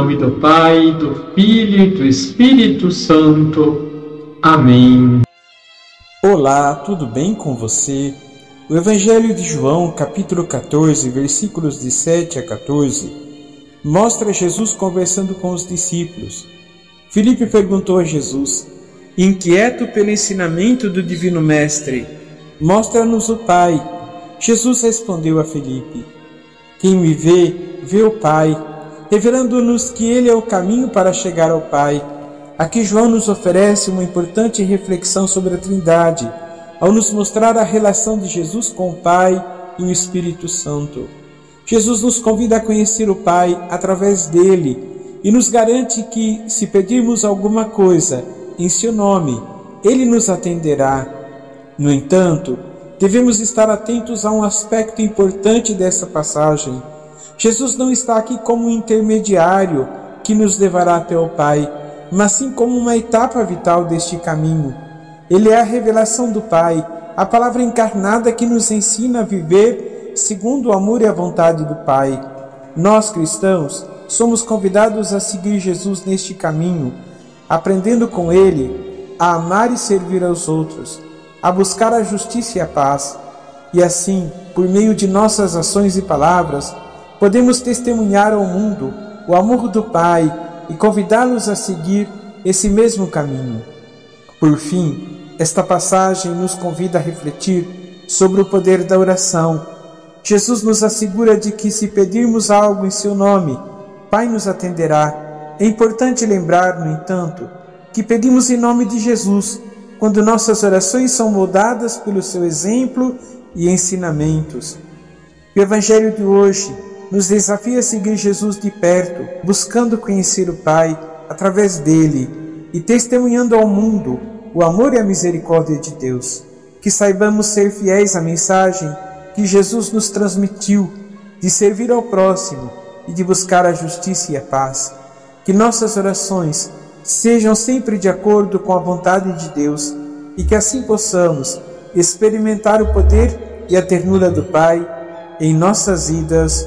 nome do Pai, do Filho e do Espírito Santo. Amém. Olá, tudo bem com você? O Evangelho de João, capítulo 14, versículos de 7 a 14, mostra Jesus conversando com os discípulos. Filipe perguntou a Jesus, inquieto pelo ensinamento do Divino Mestre, mostra-nos o Pai. Jesus respondeu a Filipe, quem me vê, vê o Pai, revelando-nos que Ele é o caminho para chegar ao Pai. Aqui João nos oferece uma importante reflexão sobre a Trindade, ao nos mostrar a relação de Jesus com o Pai e o Espírito Santo. Jesus nos convida a conhecer o Pai através dele e nos garante que, se pedirmos alguma coisa em seu nome, ele nos atenderá. No entanto, devemos estar atentos a um aspecto importante dessa passagem. Jesus não está aqui como um intermediário que nos levará até o Pai mas sim como uma etapa vital deste caminho. Ele é a revelação do Pai, a palavra encarnada que nos ensina a viver segundo o amor e a vontade do Pai. Nós, cristãos, somos convidados a seguir Jesus neste caminho, aprendendo com ele a amar e servir aos outros, a buscar a justiça e a paz. E assim, por meio de nossas ações e palavras, podemos testemunhar ao mundo o amor do Pai e convidá-los a seguir esse mesmo caminho. Por fim, esta passagem nos convida a refletir sobre o poder da oração. Jesus nos assegura de que, se pedirmos algo em seu nome, Pai nos atenderá. É importante lembrar, no entanto, que pedimos em nome de Jesus, quando nossas orações são moldadas pelo seu exemplo e ensinamentos. O Evangelho de hoje nos desafia a seguir Jesus de perto, buscando conhecer o Pai através dele e testemunhando ao mundo o amor e a misericórdia de Deus. Que saibamos ser fiéis à mensagem que Jesus nos transmitiu de servir ao próximo e de buscar a justiça e a paz. Que nossas orações sejam sempre de acordo com a vontade de Deus e que assim possamos experimentar o poder e a ternura do Pai em nossas vidas